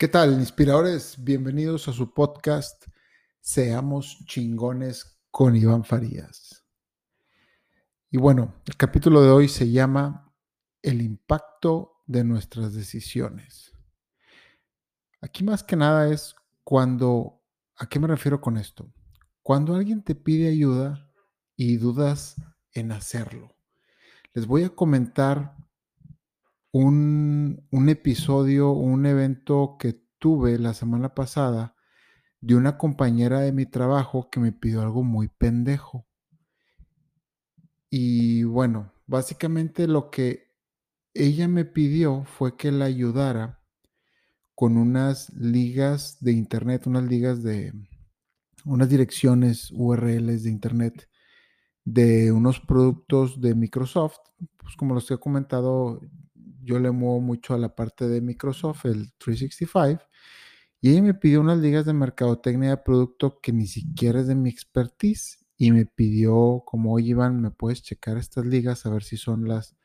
¿Qué tal, inspiradores? Bienvenidos a su podcast Seamos chingones con Iván Farías. Y bueno, el capítulo de hoy se llama El impacto de nuestras decisiones. Aquí más que nada es cuando, ¿a qué me refiero con esto? Cuando alguien te pide ayuda y dudas en hacerlo. Les voy a comentar un, un episodio, un evento que tuve la semana pasada de una compañera de mi trabajo que me pidió algo muy pendejo. Y bueno, básicamente lo que ella me pidió fue que la ayudara con unas ligas de internet, unas ligas de unas direcciones URLs de internet de unos productos de Microsoft. Pues como los he comentado, yo le muevo mucho a la parte de Microsoft, el 365, y ella me pidió unas ligas de mercadotecnia de producto que ni siquiera es de mi expertise y me pidió, como, oye Iván, ¿me puedes checar estas ligas a ver si son las,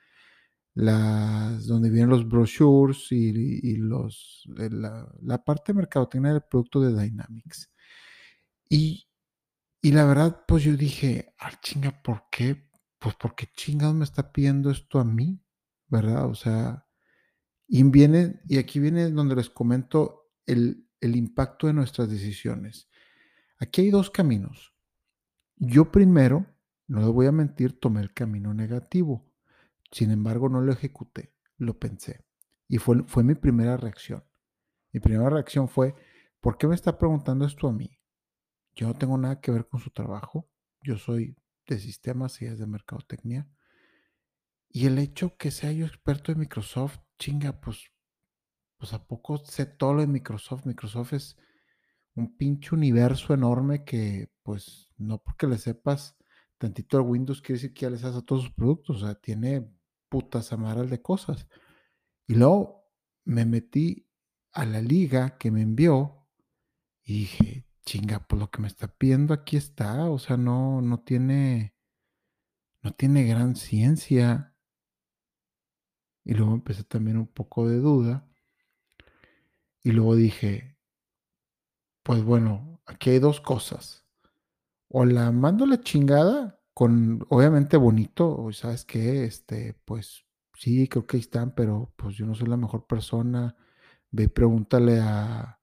las donde vienen los brochures y, los, la, la, parte de mercadotecnia del producto de Dynamics? Y, y la verdad, pues yo dije, ah, chinga, ¿por qué? Pues porque chingados me está pidiendo esto a mí. ¿Verdad? O sea, y y aquí viene donde les comento el, el impacto de nuestras decisiones. Aquí hay dos caminos. Yo primero, no les voy a mentir, tomé el camino negativo. Sin embargo, no lo ejecuté, lo pensé. Y fue, fue mi primera reacción. Mi primera reacción fue, ¿por qué me está preguntando esto a mí? Yo no tengo nada que ver con su trabajo. Yo soy de sistemas y es de mercadotecnia. Y el hecho que sea yo experto en Microsoft, chinga, pues, pues a poco sé todo lo de Microsoft. Microsoft es un pinche universo enorme que, pues, no porque le sepas tantito al Windows quiere decir que ya les haces a todos sus productos. O sea, tiene putas amaras de cosas. Y luego me metí a la liga que me envió y dije, chinga, pues lo que me está pidiendo aquí está. O sea, no, no tiene, no tiene gran ciencia. Y luego empecé también un poco de duda. Y luego dije, pues bueno, aquí hay dos cosas. O la mando la chingada con, obviamente bonito, o sabes qué, este, pues sí, creo que ahí están, pero pues yo no soy la mejor persona. Ve y pregúntale a,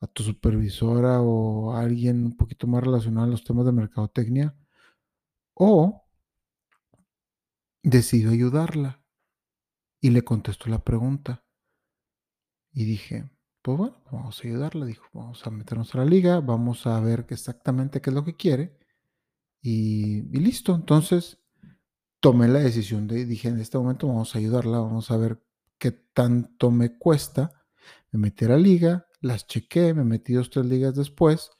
a tu supervisora o a alguien un poquito más relacionado a los temas de mercadotecnia. O decido ayudarla y le contestó la pregunta. Y dije, pues bueno, vamos a ayudarla. Dijo, vamos a meternos a la liga, vamos a ver exactamente qué es lo que quiere. Y, listo. Entonces tomé la decisión de, dije, en este momento vamos a ayudarla, vamos a ver qué tanto me cuesta. Me metí a la liga, las chequé, me metí dos, tres ligas después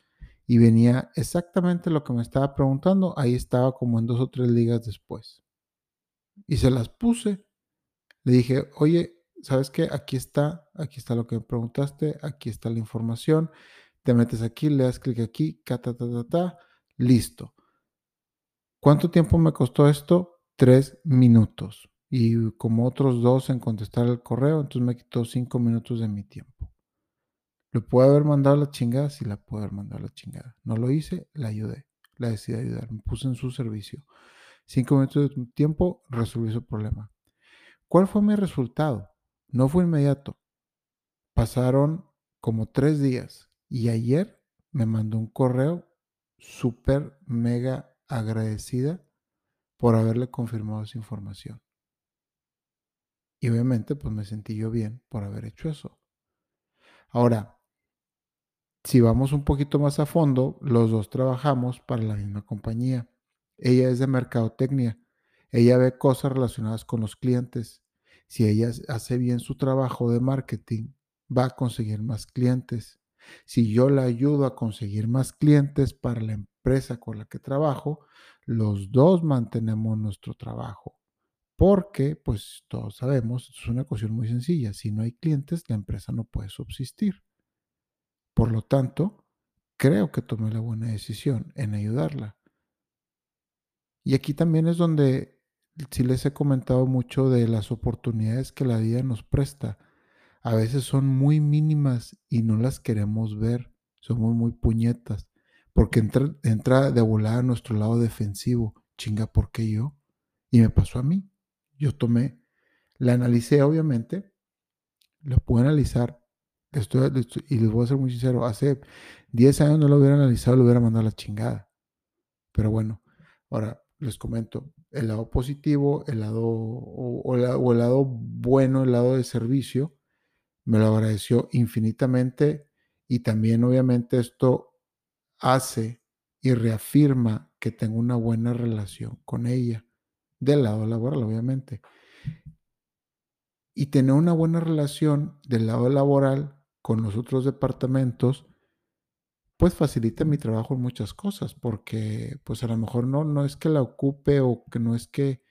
y venía exactamente lo que me estaba preguntando. Ahí estaba como en dos o tres ligas después. Y se las puse le dije, oye, ¿sabes qué? Aquí está, aquí está lo que me preguntaste, aquí está la información. Te metes aquí, le das clic aquí, ta, ta, ta, ta, listo. ¿Cuánto tiempo me costó esto? Tres minutos. Y como otros dos en contestar el correo, entonces me quitó cinco minutos de mi tiempo. ¿Le puedo haber mandado la chingada? Sí, la puedo haber mandado la chingada. No lo hice, la ayudé. La decidí ayudar. Me puse en su servicio. Cinco minutos de tiempo, resolví su problema. ¿Cuál fue mi resultado? No fue inmediato. Pasaron como tres días y ayer me mandó un correo súper mega agradecida por haberle confirmado esa información. Y obviamente pues me sentí yo bien por haber hecho eso. Ahora, si vamos un poquito más a fondo, los dos trabajamos para la misma compañía. Ella es de mercadotecnia ella ve cosas relacionadas con los clientes. Si ella hace bien su trabajo de marketing, va a conseguir más clientes. Si yo la ayudo a conseguir más clientes para la empresa con la que trabajo, los dos mantenemos nuestro trabajo. Porque, pues todos sabemos, es una cuestión muy sencilla. Si no hay clientes, la empresa no puede subsistir. Por lo tanto, creo que tomé la buena decisión en ayudarla. Y aquí también es donde sí les he comentado mucho de las oportunidades que la vida nos presta. a veces son muy mínimas y no las queremos ver. Somos muy puñetas. Porque entra, de volar a nuestro lado defensivo. Chinga, ¿por qué yo? Y me pasó a mí. Yo tomé, la analicé obviamente, lo pude analizar. Estoy, y les voy a ser muy sincero, hace 10 años no lo hubiera analizado, lo hubiera mandado a la chingada. Pero bueno, ahora les comento, el lado positivo, el lado, o, el, lado bueno, el lado de servicio, me lo agradeció infinitamente y también obviamente esto hace y reafirma que tengo una buena relación con ella, del lado laboral obviamente. Y tener una buena relación del lado laboral con los otros departamentos pues facilita mi trabajo en muchas cosas, porque pues a lo mejor no, no es que la ocupe o que no es que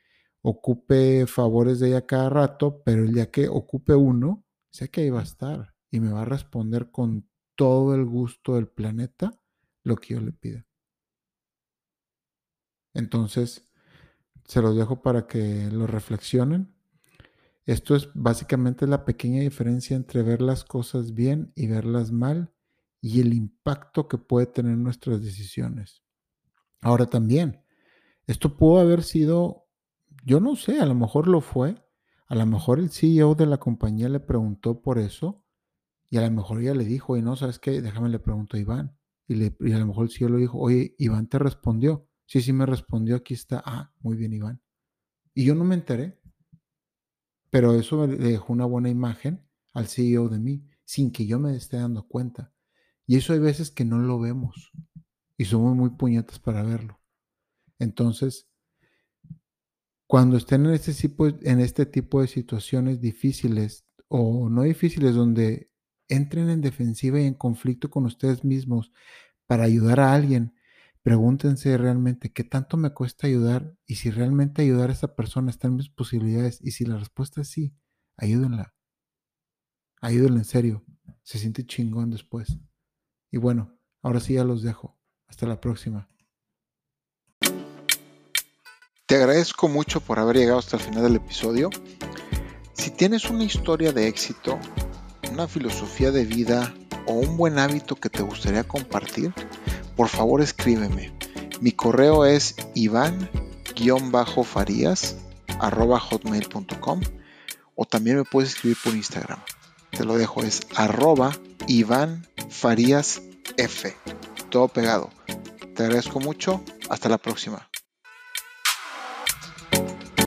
ocupe favores de ella cada rato, pero el día que ocupe uno, sé que ahí va a estar y me va a responder con todo el gusto del planeta lo que yo le pida. Entonces, se los dejo para que lo reflexionen. Esto es básicamente la pequeña diferencia entre ver las cosas bien y verlas mal y el impacto que puede tener nuestras decisiones. Ahora también, esto pudo haber sido, yo no sé, a lo mejor lo fue, a lo mejor el CEO de la compañía le preguntó por eso y a lo mejor ella le dijo, y no, ¿sabes qué? Déjame le pregunto a Iván. Y, le, y a lo mejor el CEO le dijo, oye, Iván te respondió. Sí, sí me respondió, aquí está. Ah, muy bien, Iván. Y yo no me enteré, pero eso le dejó una buena imagen al CEO de mí, sin que yo me esté dando cuenta. Y eso hay veces que no lo vemos y somos muy puñetas para verlo. Entonces, cuando estén en este tipo, en este tipo de situaciones difíciles o no difíciles donde entren en defensiva y en conflicto con ustedes mismos para ayudar a alguien, pregúntense realmente qué tanto me cuesta ayudar y si realmente ayudar a esa persona está en mis posibilidades y si la respuesta es sí, ayúdenla. Ayúdenla en serio. Se siente chingón después. Y bueno, ahora sí ya los dejo. Hasta la próxima. Te agradezco mucho por haber llegado hasta el final del episodio. Si tienes una historia de éxito, una filosofía de vida o un buen hábito que te gustaría compartir, por favor escríbeme. Mi correo es iván-farías.hotmail.com o también me puedes escribir por Instagram. Te lo dejo, es arroba Iván Farías F. Todo pegado. Te agradezco mucho. Hasta la próxima.